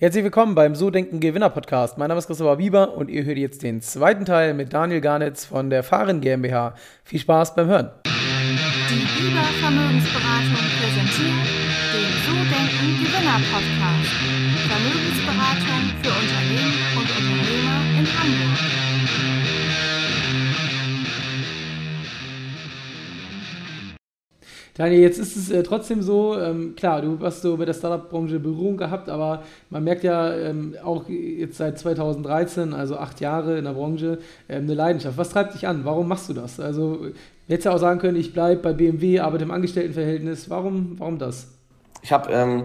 Herzlich willkommen beim So Denken Gewinner Podcast. Mein Name ist Christopher Bieber und ihr hört jetzt den zweiten Teil mit Daniel Garnitz von der Fahren GmbH. Viel Spaß beim Hören. Die Bieber Vermögensberatung präsentiert den So Denken Gewinner Podcast. Vermögensberatung für Unternehmen und Unternehmer in Hamburg. Daniel, jetzt ist es äh, trotzdem so, ähm, klar, du hast so bei der Startup-Branche Berührung gehabt, aber man merkt ja ähm, auch jetzt seit 2013, also acht Jahre in der Branche, ähm, eine Leidenschaft. Was treibt dich an? Warum machst du das? Also, hättest ja auch sagen können, ich bleibe bei BMW, arbeite im Angestelltenverhältnis. Warum, warum das? Ich habe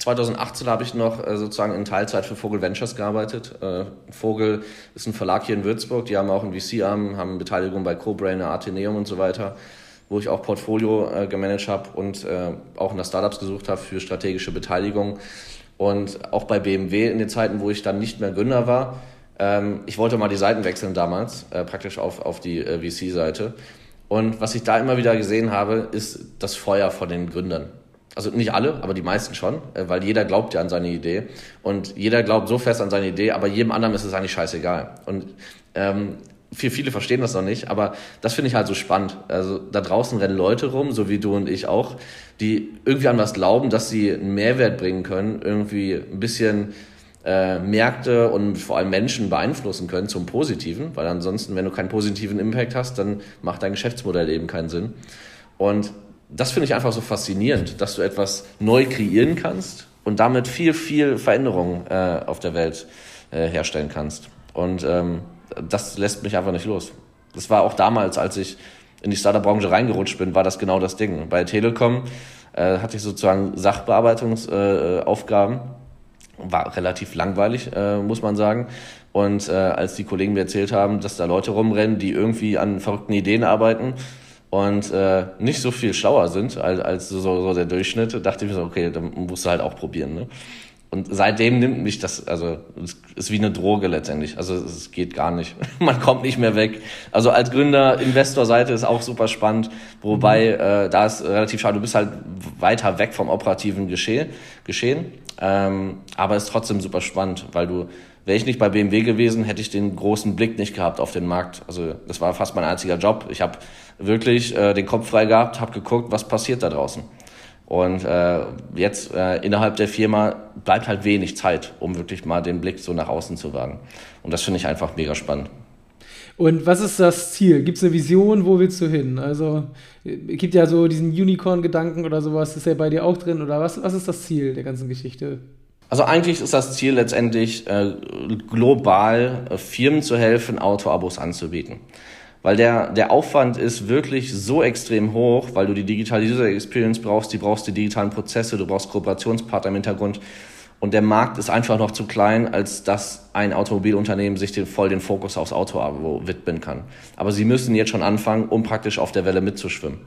2018 habe ich noch äh, sozusagen in Teilzeit für Vogel Ventures gearbeitet. Äh, Vogel ist ein Verlag hier in Würzburg, die haben auch einen VC-Arm, haben Beteiligung bei CoBrainer, Atheneum und so weiter wo ich auch Portfolio äh, gemanagt habe und äh, auch nach Startups gesucht habe für strategische Beteiligung. Und auch bei BMW in den Zeiten, wo ich dann nicht mehr Gründer war, ähm, ich wollte mal die Seiten wechseln damals, äh, praktisch auf, auf die äh, VC-Seite. Und was ich da immer wieder gesehen habe, ist das Feuer von den Gründern. Also nicht alle, aber die meisten schon, äh, weil jeder glaubt ja an seine Idee. Und jeder glaubt so fest an seine Idee, aber jedem anderen ist es eigentlich scheißegal. Und ähm, viel, viele verstehen das noch nicht, aber das finde ich halt so spannend. Also da draußen rennen Leute rum, so wie du und ich auch, die irgendwie an was glauben, dass sie einen Mehrwert bringen können, irgendwie ein bisschen äh, Märkte und vor allem Menschen beeinflussen können zum Positiven, weil ansonsten, wenn du keinen positiven Impact hast, dann macht dein Geschäftsmodell eben keinen Sinn. Und das finde ich einfach so faszinierend, dass du etwas neu kreieren kannst und damit viel, viel Veränderung äh, auf der Welt äh, herstellen kannst. Und ähm, das lässt mich einfach nicht los. Das war auch damals, als ich in die Startup-Branche reingerutscht bin, war das genau das Ding. Bei Telekom äh, hatte ich sozusagen Sachbearbeitungsaufgaben. Äh, war relativ langweilig, äh, muss man sagen. Und äh, als die Kollegen mir erzählt haben, dass da Leute rumrennen, die irgendwie an verrückten Ideen arbeiten und äh, nicht so viel schlauer sind als, als so, so der Durchschnitt, dachte ich mir so, okay, dann musst du halt auch probieren. Ne? Und seitdem nimmt mich das, also es ist wie eine Droge letztendlich. Also es geht gar nicht. Man kommt nicht mehr weg. Also als Gründer, Investorseite ist auch super spannend, wobei mhm. äh, da ist relativ schade, du bist halt weiter weg vom operativen Geschehen. Geschehen. Ähm, aber ist trotzdem super spannend, weil du, wäre ich nicht bei BMW gewesen, hätte ich den großen Blick nicht gehabt auf den Markt. Also das war fast mein einziger Job. Ich habe wirklich äh, den Kopf frei gehabt, habe geguckt, was passiert da draußen. Und äh, jetzt äh, innerhalb der Firma bleibt halt wenig Zeit, um wirklich mal den Blick so nach außen zu wagen. Und das finde ich einfach mega spannend. Und was ist das Ziel? Gibt es eine Vision? Wo willst du hin? Also, es gibt ja so diesen Unicorn-Gedanken oder sowas. Ist ja bei dir auch drin? Oder was, was ist das Ziel der ganzen Geschichte? Also eigentlich ist das Ziel letztendlich, äh, global äh, Firmen zu helfen, Autoabos anzubieten weil der, der Aufwand ist wirklich so extrem hoch, weil du die digitale User Experience brauchst, die brauchst die digitalen Prozesse, du brauchst Kooperationspartner im Hintergrund. Und der Markt ist einfach noch zu klein, als dass ein Automobilunternehmen sich den, voll den Fokus aufs Auto widmen kann. Aber sie müssen jetzt schon anfangen, um praktisch auf der Welle mitzuschwimmen.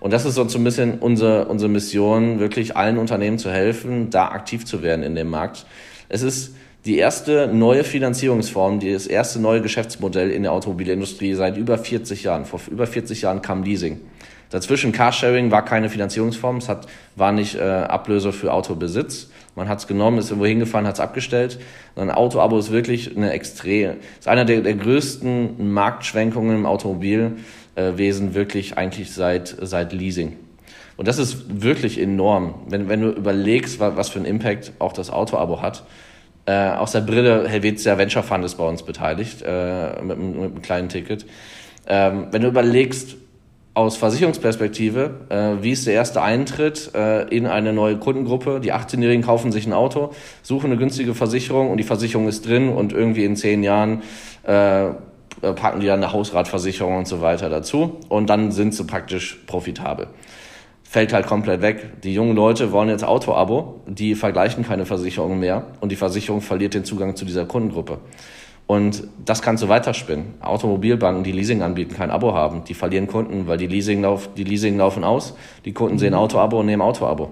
Und das ist so ein bisschen unsere, unsere Mission, wirklich allen Unternehmen zu helfen, da aktiv zu werden in dem Markt. Es ist, die erste neue Finanzierungsform, das erste neue Geschäftsmodell in der Automobilindustrie seit über 40 Jahren. Vor über 40 Jahren kam Leasing. Dazwischen Carsharing war keine Finanzierungsform, es hat, war nicht äh, Ablöse für Autobesitz. Man hat es genommen, ist irgendwo hingefahren, hat es abgestellt. Ein Autoabo ist wirklich eine extrem, ist einer der, der größten Marktschwenkungen im Automobilwesen wirklich eigentlich seit, seit Leasing. Und das ist wirklich enorm, wenn, wenn du überlegst, was für einen Impact auch das Autoabo hat. Äh, aus der Brille Helvetia Venture Fund ist bei uns beteiligt, äh, mit, mit, einem kleinen Ticket. Ähm, wenn du überlegst, aus Versicherungsperspektive, äh, wie ist der erste Eintritt äh, in eine neue Kundengruppe? Die 18-Jährigen kaufen sich ein Auto, suchen eine günstige Versicherung und die Versicherung ist drin und irgendwie in zehn Jahren äh, packen die dann eine Hausratversicherung und so weiter dazu und dann sind sie praktisch profitabel fällt halt komplett weg. Die jungen Leute wollen jetzt Auto-Abo, die vergleichen keine Versicherungen mehr und die Versicherung verliert den Zugang zu dieser Kundengruppe. Und das kannst du weiterspinnen. Automobilbanken, die Leasing anbieten, kein Abo haben, die verlieren Kunden, weil die Leasing, lauf, die Leasing laufen aus, die Kunden sehen Auto-Abo und nehmen Auto-Abo.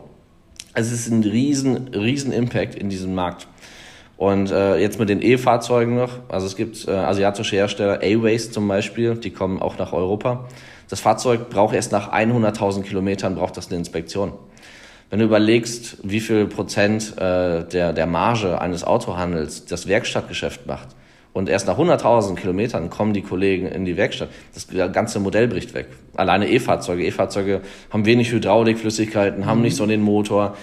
Also es ist ein riesen, riesen Impact in diesem Markt. Und äh, jetzt mit den E-Fahrzeugen noch, also es gibt äh, asiatische Hersteller, A-Waste zum Beispiel, die kommen auch nach Europa. Das Fahrzeug braucht erst nach 100.000 Kilometern braucht das eine Inspektion. Wenn du überlegst, wie viel Prozent äh, der, der Marge eines Autohandels das Werkstattgeschäft macht und erst nach 100.000 Kilometern kommen die Kollegen in die Werkstatt, das ganze Modell bricht weg. Alleine E-Fahrzeuge. E-Fahrzeuge haben wenig Hydraulikflüssigkeiten, haben nicht so den Motor,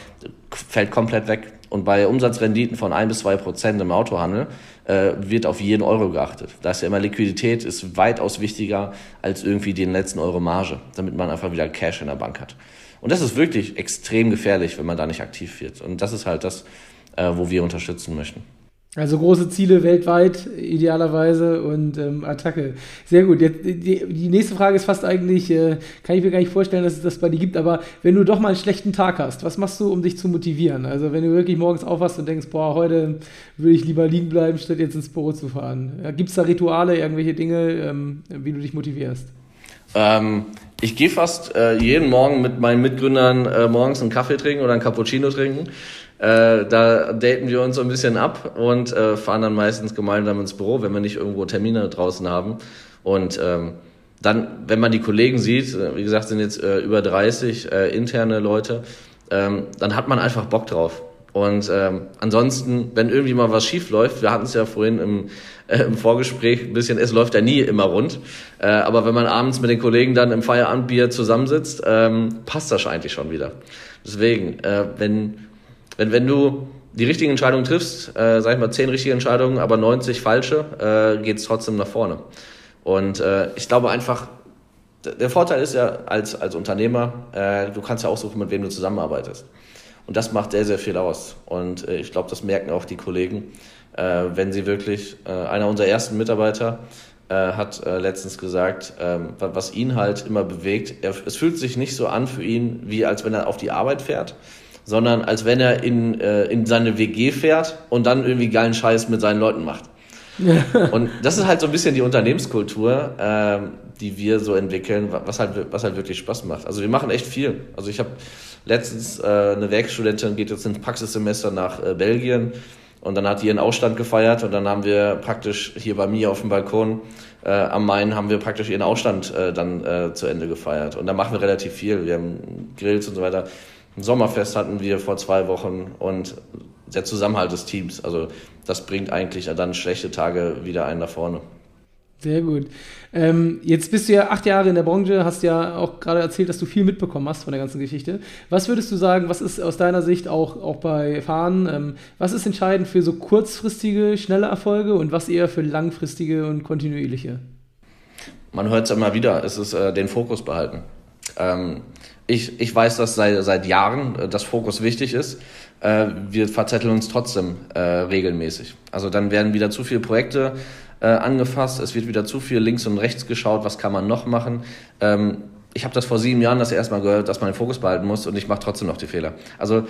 fällt komplett weg. Und bei Umsatzrenditen von ein bis zwei Prozent im Autohandel äh, wird auf jeden Euro geachtet. Da ist ja immer Liquidität ist weitaus wichtiger als irgendwie den letzten Euro Marge, damit man einfach wieder Cash in der Bank hat. Und das ist wirklich extrem gefährlich, wenn man da nicht aktiv wird. Und das ist halt das, äh, wo wir unterstützen möchten. Also große Ziele weltweit, idealerweise und ähm, Attacke. Sehr gut. Jetzt, die, die, nächste Frage ist fast eigentlich, äh, kann ich mir gar nicht vorstellen, dass es das bei dir gibt, aber wenn du doch mal einen schlechten Tag hast, was machst du, um dich zu motivieren? Also wenn du wirklich morgens aufwachst und denkst, boah, heute würde ich lieber liegen bleiben, statt jetzt ins Büro zu fahren. Ja, gibt es da Rituale, irgendwelche Dinge, ähm, wie du dich motivierst? Ähm, ich gehe fast äh, jeden Morgen mit meinen Mitgründern äh, morgens einen Kaffee trinken oder einen Cappuccino trinken. Äh, da daten wir uns so ein bisschen ab und äh, fahren dann meistens gemeinsam ins Büro, wenn wir nicht irgendwo Termine draußen haben. Und ähm, dann, wenn man die Kollegen sieht, äh, wie gesagt, sind jetzt äh, über 30 äh, interne Leute, ähm, dann hat man einfach Bock drauf. Und ähm, ansonsten, wenn irgendwie mal was schief läuft, wir hatten es ja vorhin im, äh, im Vorgespräch ein bisschen, es läuft ja nie immer rund. Äh, aber wenn man abends mit den Kollegen dann im Feierabendbier zusammensitzt, ähm, passt das eigentlich schon wieder. Deswegen, äh, wenn wenn, wenn du die richtigen Entscheidungen triffst, äh, sag ich mal, zehn richtige Entscheidungen, aber 90 falsche, äh, geht es trotzdem nach vorne. Und äh, ich glaube einfach, der Vorteil ist ja als, als Unternehmer, äh, du kannst ja aussuchen, mit wem du zusammenarbeitest. Und das macht sehr, sehr viel aus. Und äh, ich glaube, das merken auch die Kollegen, äh, wenn sie wirklich, äh, einer unserer ersten Mitarbeiter hat letztens gesagt, äh, was ihn halt immer bewegt, er, es fühlt sich nicht so an für ihn, wie als wenn er auf die Arbeit fährt, sondern als wenn er in, äh, in seine WG fährt und dann irgendwie geilen Scheiß mit seinen Leuten macht. und das ist halt so ein bisschen die Unternehmenskultur, äh, die wir so entwickeln, was halt, was halt wirklich Spaß macht. Also wir machen echt viel. Also ich habe letztens äh, eine Werkstudentin, geht jetzt ins Praxissemester nach äh, Belgien und dann hat die ihren Ausstand gefeiert und dann haben wir praktisch hier bei mir auf dem Balkon äh, am Main haben wir praktisch ihren Ausstand äh, dann äh, zu Ende gefeiert. Und da machen wir relativ viel. Wir haben Grills und so weiter. Ein Sommerfest hatten wir vor zwei Wochen und der Zusammenhalt des Teams. Also das bringt eigentlich dann schlechte Tage wieder einen nach vorne. Sehr gut. Ähm, jetzt bist du ja acht Jahre in der Branche, hast ja auch gerade erzählt, dass du viel mitbekommen hast von der ganzen Geschichte. Was würdest du sagen, was ist aus deiner Sicht auch, auch bei Fahren, ähm, was ist entscheidend für so kurzfristige, schnelle Erfolge und was eher für langfristige und kontinuierliche? Man hört es immer wieder, es ist äh, den Fokus behalten. Ähm, ich, ich weiß, dass seit, seit Jahren äh, das Fokus wichtig ist. Äh, wir verzetteln uns trotzdem äh, regelmäßig. Also dann werden wieder zu viele Projekte äh, angefasst, es wird wieder zu viel links und rechts geschaut, was kann man noch machen. Ähm, ich habe das vor sieben Jahren das erste Mal gehört, dass man den Fokus behalten muss und ich mache trotzdem noch die Fehler. Also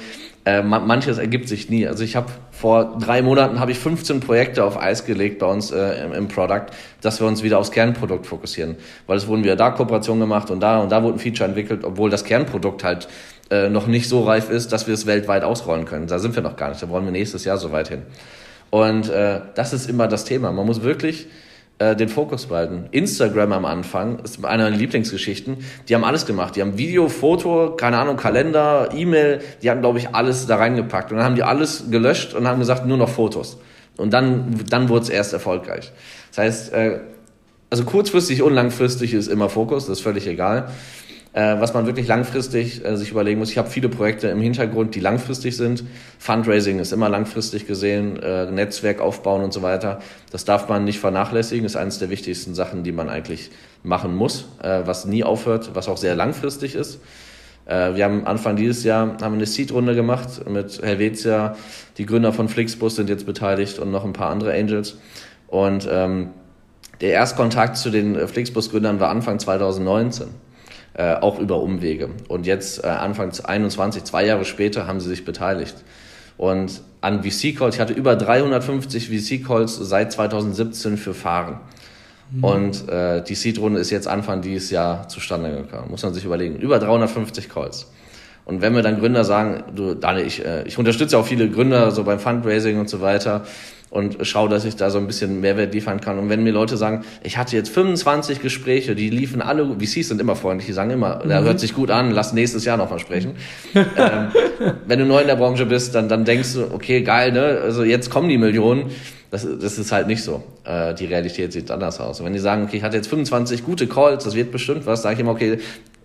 äh, manches ergibt sich nie. Also ich habe vor drei Monaten habe ich 15 Projekte auf Eis gelegt bei uns äh, im, im Product, dass wir uns wieder aufs Kernprodukt fokussieren. Weil es wurden wieder da Kooperationen gemacht und da und da wurde ein Feature entwickelt, obwohl das Kernprodukt halt äh, noch nicht so reif ist, dass wir es weltweit ausrollen können. Da sind wir noch gar nicht. Da wollen wir nächstes Jahr so weit hin. Und äh, das ist immer das Thema. Man muss wirklich äh, den Fokus behalten. Instagram am Anfang ist eine meiner Lieblingsgeschichten. Die haben alles gemacht. Die haben Video, Foto, keine Ahnung, Kalender, E-Mail. Die haben, glaube ich, alles da reingepackt. Und dann haben die alles gelöscht und haben gesagt, nur noch Fotos. Und dann, dann wurde es erst erfolgreich. Das heißt, äh, also kurzfristig und langfristig ist immer Fokus, das ist völlig egal. Äh, was man wirklich langfristig äh, sich überlegen muss. Ich habe viele Projekte im Hintergrund, die langfristig sind. Fundraising ist immer langfristig gesehen, äh, Netzwerk aufbauen und so weiter. Das darf man nicht vernachlässigen, ist eines der wichtigsten Sachen, die man eigentlich machen muss, äh, was nie aufhört, was auch sehr langfristig ist. Äh, wir haben Anfang dieses Jahr haben eine Seed-Runde gemacht mit Helvetia. Die Gründer von Flixbus sind jetzt beteiligt und noch ein paar andere Angels. Und ähm, der Erstkontakt zu den Flixbus-Gründern war Anfang 2019 äh, auch über Umwege. Und jetzt äh, Anfang 21, zwei Jahre später, haben sie sich beteiligt. Und an VC-Calls, ich hatte über 350 VC-Calls seit 2017 für Fahren. Mhm. Und äh, die Seed-Runde ist jetzt Anfang dieses Jahr zustande gekommen. Muss man sich überlegen. Über 350 Calls. Und wenn wir dann Gründer sagen, du, Daniel, ich, äh, ich unterstütze auch viele Gründer so beim Fundraising und so weiter. Und schaue, dass ich da so ein bisschen Mehrwert liefern kann. Und wenn mir Leute sagen, ich hatte jetzt 25 Gespräche, die liefen alle, VCs sind immer freundlich, die sagen immer, mhm. der hört sich gut an, lass nächstes Jahr nochmal sprechen. ähm, wenn du neu in der Branche bist, dann, dann denkst du, okay, geil, ne? Also jetzt kommen die Millionen. Das, das ist halt nicht so. Äh, die Realität sieht anders aus. Und wenn die sagen, okay, ich hatte jetzt 25 gute Calls, das wird bestimmt was, sage ich immer, okay,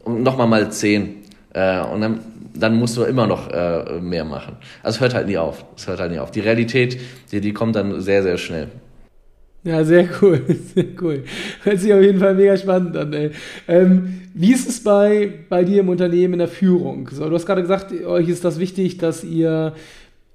nochmal mal 10. Äh, und dann, dann musst du immer noch äh, mehr machen. Also es hört halt nie auf. Es hört halt nie auf. Die Realität, die, die kommt dann sehr, sehr schnell. Ja, sehr cool, sehr cool. Hört sich auf jeden Fall mega spannend an. Ey. Ähm, wie ist es bei, bei dir im Unternehmen in der Führung? So, du hast gerade gesagt, euch ist das wichtig, dass ihr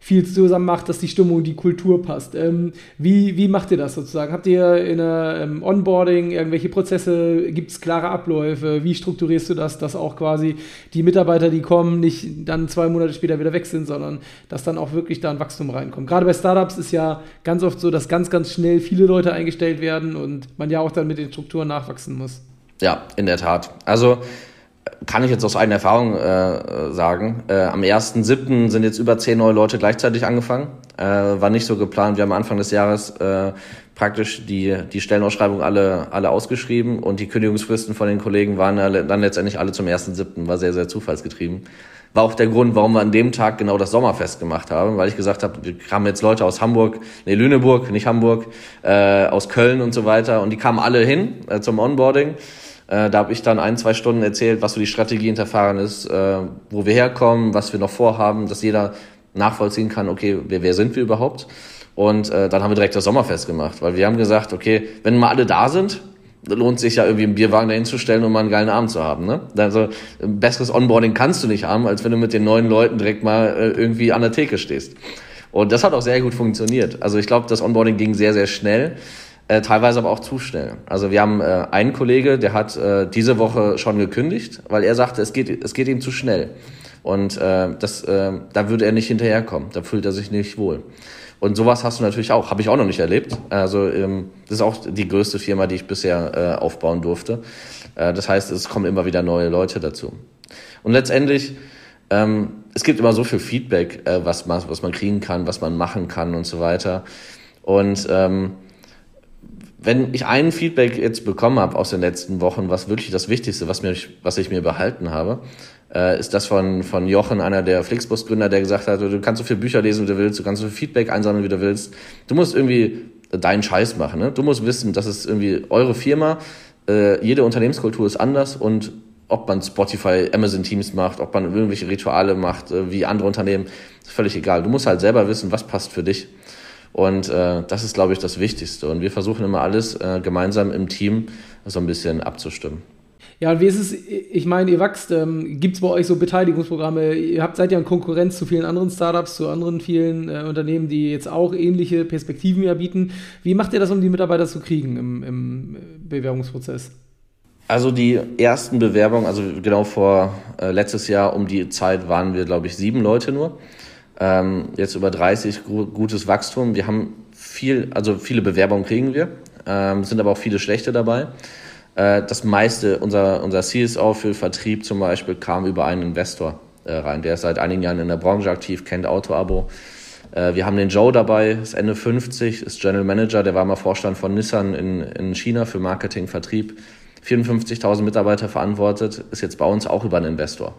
viel zusammen macht, dass die Stimmung, die Kultur passt. Ähm, wie, wie macht ihr das sozusagen? Habt ihr in der ähm, Onboarding irgendwelche Prozesse? Gibt es klare Abläufe? Wie strukturierst du das, dass auch quasi die Mitarbeiter, die kommen, nicht dann zwei Monate später wieder weg sind, sondern dass dann auch wirklich da ein Wachstum reinkommt? Gerade bei Startups ist ja ganz oft so, dass ganz, ganz schnell viele Leute eingestellt werden und man ja auch dann mit den Strukturen nachwachsen muss. Ja, in der Tat. Also kann ich jetzt aus eigener Erfahrung äh, sagen. Äh, am 1.7. sind jetzt über zehn neue Leute gleichzeitig angefangen. Äh, war nicht so geplant. Wir haben Anfang des Jahres äh, praktisch die, die Stellenausschreibung alle, alle ausgeschrieben und die Kündigungsfristen von den Kollegen waren dann letztendlich alle zum 1.7. War sehr, sehr zufallsgetrieben. War auch der Grund, warum wir an dem Tag genau das Sommerfest gemacht haben, weil ich gesagt habe, wir haben jetzt Leute aus Hamburg, nee, Lüneburg, nicht Hamburg, äh, aus Köln und so weiter und die kamen alle hin äh, zum Onboarding äh, da habe ich dann ein, zwei Stunden erzählt, was so die Strategie hinter Fahren ist, äh, wo wir herkommen, was wir noch vorhaben, dass jeder nachvollziehen kann, okay, wer, wer sind wir überhaupt? Und äh, dann haben wir direkt das Sommerfest gemacht, weil wir haben gesagt, okay, wenn mal alle da sind, lohnt sich ja irgendwie im Bierwagen dahin zu stellen, um mal einen geilen Abend zu haben. Ne? Also ein besseres Onboarding kannst du nicht haben, als wenn du mit den neuen Leuten direkt mal äh, irgendwie an der Theke stehst. Und das hat auch sehr gut funktioniert. Also ich glaube, das Onboarding ging sehr, sehr schnell äh, teilweise aber auch zu schnell. Also wir haben äh, einen Kollege, der hat äh, diese Woche schon gekündigt, weil er sagte, es geht, es geht ihm zu schnell. Und äh, das, äh, da würde er nicht hinterherkommen, da fühlt er sich nicht wohl. Und sowas hast du natürlich auch, habe ich auch noch nicht erlebt. Also ähm, das ist auch die größte Firma, die ich bisher äh, aufbauen durfte. Äh, das heißt, es kommen immer wieder neue Leute dazu. Und letztendlich, ähm, es gibt immer so viel Feedback, äh, was, man, was man kriegen kann, was man machen kann und so weiter. Und ähm, wenn ich ein Feedback jetzt bekommen habe aus den letzten Wochen, was wirklich das Wichtigste, was, mir, was ich mir behalten habe, äh, ist das von, von Jochen, einer der Flixbus-Gründer, der gesagt hat, du kannst so viele Bücher lesen, wie du willst, du kannst so viel Feedback einsammeln, wie du willst. Du musst irgendwie deinen Scheiß machen. Ne? Du musst wissen, das ist irgendwie eure Firma. Äh, jede Unternehmenskultur ist anders und ob man Spotify, Amazon Teams macht, ob man irgendwelche Rituale macht, äh, wie andere Unternehmen, ist völlig egal. Du musst halt selber wissen, was passt für dich. Und äh, das ist, glaube ich, das Wichtigste. Und wir versuchen immer alles äh, gemeinsam im Team so ein bisschen abzustimmen. Ja, und wie ist es, ich meine, ihr wächst, ähm, gibt es bei euch so Beteiligungsprogramme? Ihr habt, seid ja in Konkurrenz zu vielen anderen Startups, zu anderen vielen äh, Unternehmen, die jetzt auch ähnliche Perspektiven ja bieten. Wie macht ihr das, um die Mitarbeiter zu kriegen im, im Bewerbungsprozess? Also die ersten Bewerbungen, also genau vor äh, letztes Jahr um die Zeit waren wir, glaube ich, sieben Leute nur. Ähm, jetzt über 30 gutes Wachstum. Wir haben viel, also viele Bewerbungen kriegen wir, ähm, sind aber auch viele schlechte dabei. Äh, das meiste, unser, unser CSO für Vertrieb zum Beispiel, kam über einen Investor äh, rein. Der ist seit einigen Jahren in der Branche aktiv, kennt Auto-Abo. Äh, wir haben den Joe dabei, ist Ende 50, ist General Manager, der war mal Vorstand von Nissan in, in China für Marketing, Vertrieb. 54.000 Mitarbeiter verantwortet, ist jetzt bei uns auch über einen Investor.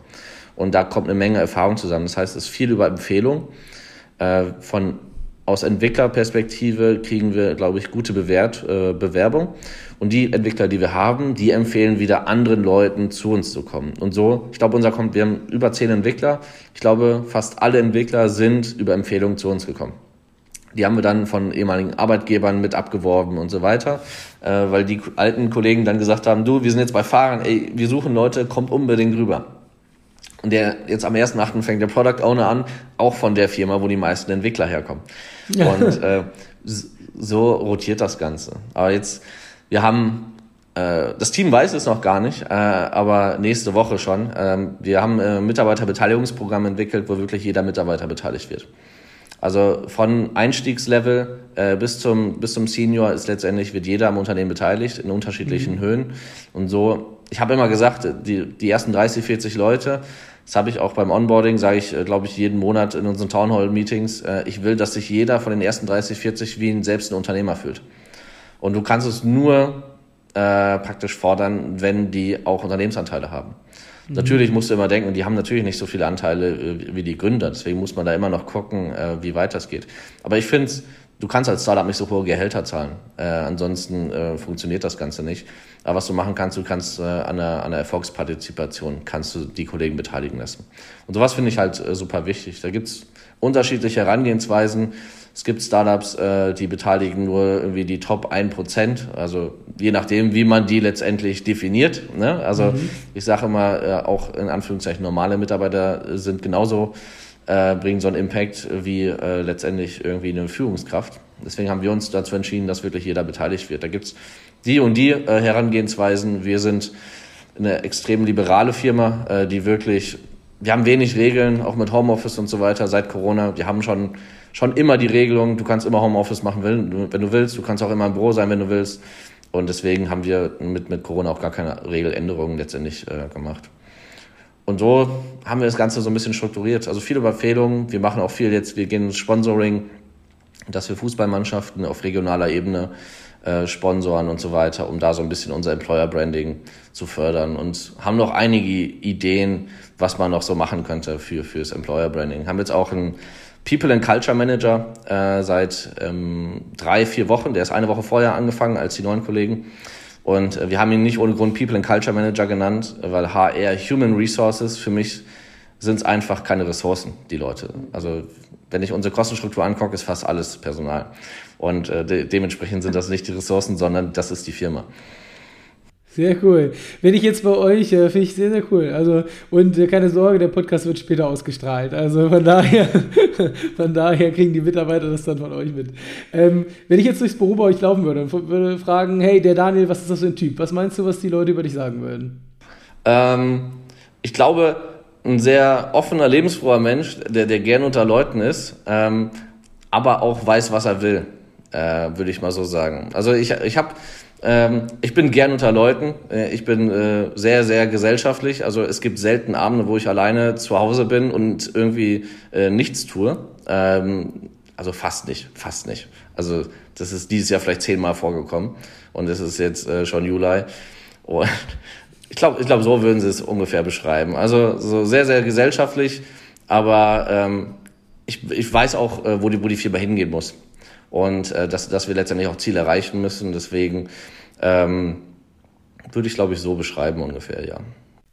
Und da kommt eine Menge Erfahrung zusammen. Das heißt, es ist viel über Empfehlung. Äh, von, aus Entwicklerperspektive kriegen wir, glaube ich, gute Bewert, äh, Bewerbung. Und die Entwickler, die wir haben, die empfehlen wieder anderen Leuten zu uns zu kommen. Und so, ich glaube, unser kommt, wir haben über zehn Entwickler. Ich glaube, fast alle Entwickler sind über Empfehlungen zu uns gekommen. Die haben wir dann von ehemaligen Arbeitgebern mit abgeworben und so weiter, äh, weil die alten Kollegen dann gesagt haben, du, wir sind jetzt bei Fahrern, ey, wir suchen Leute, kommt unbedingt rüber. Und der jetzt am 1.8. fängt der Product Owner an, auch von der Firma, wo die meisten Entwickler herkommen. Und äh, so rotiert das Ganze. Aber jetzt, wir haben, äh, das Team weiß es noch gar nicht, äh, aber nächste Woche schon. Äh, wir haben ein äh, Mitarbeiterbeteiligungsprogramm entwickelt, wo wirklich jeder Mitarbeiter beteiligt wird. Also von Einstiegslevel äh, bis, zum, bis zum Senior ist letztendlich, wird jeder am Unternehmen beteiligt in unterschiedlichen mhm. Höhen. Und so, ich habe immer gesagt, die, die ersten 30, 40 Leute, Das habe ich auch beim Onboarding, sage ich, äh, glaube ich, jeden Monat in unseren Town Hall Meetings. Äh, ich will, dass sich jeder von den ersten 30, 40 wie ein selbst ein Unternehmer fühlt. Und du kannst es nur äh, praktisch fordern, wenn die auch Unternehmensanteile haben. Mhm. Natürlich musst du immer denken, die haben natürlich nicht so viele Anteile äh, wie die Gründer. Deswegen muss man da immer noch gucken, äh, wie weit das geht. Aber ich finde du kannst als Startup nicht so hohe Gehälter zahlen. Äh, ansonsten äh, funktioniert das Ganze nicht. Aber was du machen kannst, du kannst äh, an, der, an der Erfolgspartizipation kannst du die Kollegen beteiligen lassen. Und sowas finde ich halt äh, super wichtig. Da gibt's unterschiedliche Herangehensweisen. Es gibt Startups, äh, die beteiligen nur irgendwie die Top 1%, also je nachdem, wie man die letztendlich definiert. Ne? Also mhm. ich sage immer, äh, auch in Anführungszeichen normale Mitarbeiter sind genauso äh, bringen so einen Impact wie äh, letztendlich irgendwie eine Führungskraft. Deswegen haben wir uns dazu entschieden, dass wirklich jeder beteiligt wird. Da gibt's die und die äh, Herangehensweisen. Wir sind eine extrem liberale Firma, äh, die wirklich, wir haben wenig Regeln, auch mit Homeoffice und so weiter seit Corona. Wir haben schon, schon immer die Regelung, du kannst immer Homeoffice machen, wenn du willst. Du kannst auch immer im Büro sein, wenn du willst. Und deswegen haben wir mit, mit Corona auch gar keine Regeländerungen letztendlich äh, gemacht. Und so haben wir das Ganze so ein bisschen strukturiert. Also viele Empfehlungen. Wir machen auch viel jetzt, wir gehen Sponsoring, dass wir Fußballmannschaften auf regionaler Ebene äh, sponsoren und so weiter, um da so ein bisschen unser Employer Branding zu fördern und haben noch einige Ideen, was man noch so machen könnte für fürs Employer Branding. Haben jetzt auch einen People and Culture Manager äh, seit ähm, drei, vier Wochen. Der ist eine Woche vorher angefangen als die neuen Kollegen. Und äh, wir haben ihn nicht ohne Grund People and Culture Manager genannt, weil HR, Human Resources, für mich sind es einfach keine Ressourcen, die Leute. Also wenn ich unsere Kostenstruktur angucke, ist fast alles Personal. Und äh, de dementsprechend sind das nicht die Ressourcen, sondern das ist die Firma. Sehr cool. Wenn ich jetzt bei euch, äh, finde ich sehr, sehr cool. Also, und äh, keine Sorge, der Podcast wird später ausgestrahlt. Also von daher, von daher kriegen die Mitarbeiter das dann von euch mit. Ähm, wenn ich jetzt durchs Büro bei euch laufen würde und würde fragen, hey, der Daniel, was ist das für ein Typ? Was meinst du, was die Leute über dich sagen würden? Ähm, ich glaube, ein sehr offener, lebensfroher Mensch, der, der gern unter Leuten ist, ähm, aber auch weiß, was er will, äh, würde ich mal so sagen. Also ich, ich habe ich bin gern unter Leuten. Äh, ich bin äh, sehr, sehr gesellschaftlich. Also es gibt selten Abende, wo ich alleine zu Hause bin und irgendwie äh, nichts tue. Ähm, also fast nicht, fast nicht. Also das ist dieses Jahr vielleicht zehnmal vorgekommen und es ist jetzt schon Juli. Und ich glaube, ich glaub, so würden sie es ungefähr beschreiben. Also so sehr, sehr gesellschaftlich, aber ähm, ich, ich weiß auch, wo, die, wo die Firma hingehen muss und äh, dass, dass wir letztendlich auch Ziele erreichen müssen. Deswegen ähm, würde ich, glaube ich, so beschreiben ungefähr, ja.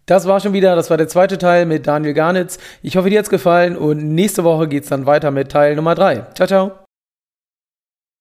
Das war schon wieder, das war der zweite Teil mit Daniel Garnitz. Ich hoffe, dir hat's gefallen und nächste Woche geht's dann weiter mit Teil Nummer drei. Ciao, ciao.